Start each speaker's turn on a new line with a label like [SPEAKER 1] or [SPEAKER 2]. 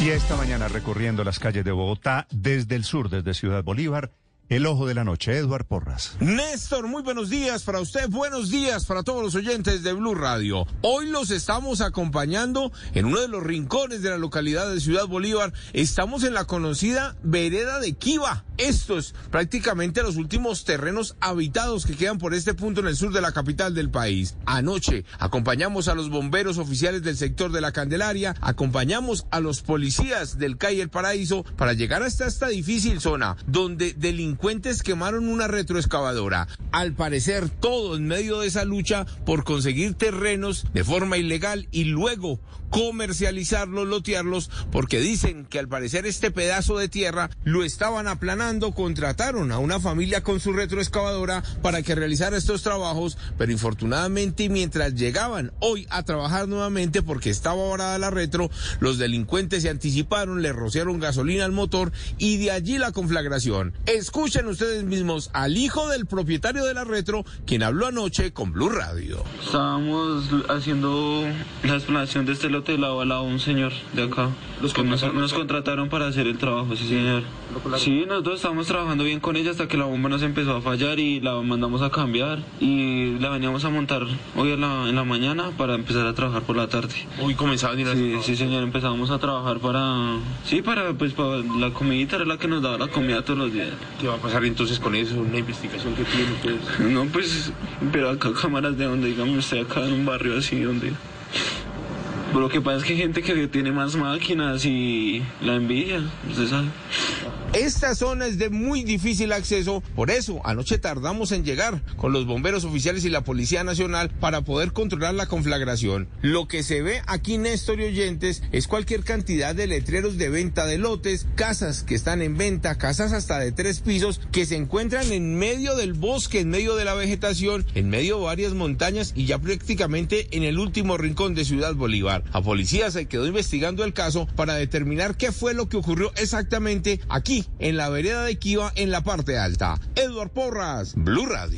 [SPEAKER 1] Y esta mañana recorriendo las calles de Bogotá desde el sur, desde Ciudad Bolívar, el ojo de la noche, Eduard Porras.
[SPEAKER 2] Néstor, muy buenos días para usted, buenos días para todos los oyentes de Blue Radio. Hoy los estamos acompañando en uno de los rincones de la localidad de Ciudad Bolívar. Estamos en la conocida vereda de Kiva. Estos prácticamente los últimos terrenos habitados que quedan por este punto en el sur de la capital del país. Anoche acompañamos a los bomberos oficiales del sector de la Candelaria, acompañamos a los policías del CAI El Paraíso para llegar hasta esta difícil zona donde delincuentes delincuentes quemaron una retroexcavadora. Al parecer, todo en medio de esa lucha por conseguir terrenos de forma ilegal y luego comercializarlos, lotearlos, porque dicen que al parecer este pedazo de tierra lo estaban aplanando, contrataron a una familia con su retroexcavadora para que realizara estos trabajos, pero infortunadamente mientras llegaban hoy a trabajar nuevamente porque estaba varada la retro, los delincuentes se anticiparon, le rociaron gasolina al motor y de allí la conflagración. Escuchen ustedes mismos al hijo del propietario de la retro, quien habló anoche con Blue Radio.
[SPEAKER 3] Estábamos haciendo la explanación de este lote de lado a un señor de acá. Los que nos, nos, contrataron para hacer el trabajo, sí señor. Sí, nosotros estábamos trabajando bien con ella hasta que la bomba nos empezó a fallar y la mandamos a cambiar y la veníamos a montar hoy en la, en la mañana para empezar a trabajar por la tarde.
[SPEAKER 2] Hoy comenzaban a ir a
[SPEAKER 3] Sí, sí señor, empezamos a trabajar para, sí, para, pues, para la comidita, era la que nos daba la comida todos los días.
[SPEAKER 2] ¿Qué va a pasar entonces con eso? ¿Una investigación que tiene ustedes?
[SPEAKER 3] No, pues, pero acá cámaras de donde, digamos, estoy acá en un barrio así donde... Lo que pasa es que hay gente que tiene más máquinas y la envidia, usted sabe.
[SPEAKER 2] Esta zona es de muy difícil acceso, por eso anoche tardamos en llegar con los bomberos oficiales y la Policía Nacional para poder controlar la conflagración. Lo que se ve aquí, Néstor y oyentes, es cualquier cantidad de letreros de venta de lotes, casas que están en venta, casas hasta de tres pisos que se encuentran en medio del bosque, en medio de la vegetación, en medio de varias montañas y ya prácticamente en el último rincón de Ciudad Bolívar. A policía se quedó investigando el caso para determinar qué fue lo que ocurrió exactamente aquí en la vereda de Kiva en la parte alta. Edward Porras, Blue Radio.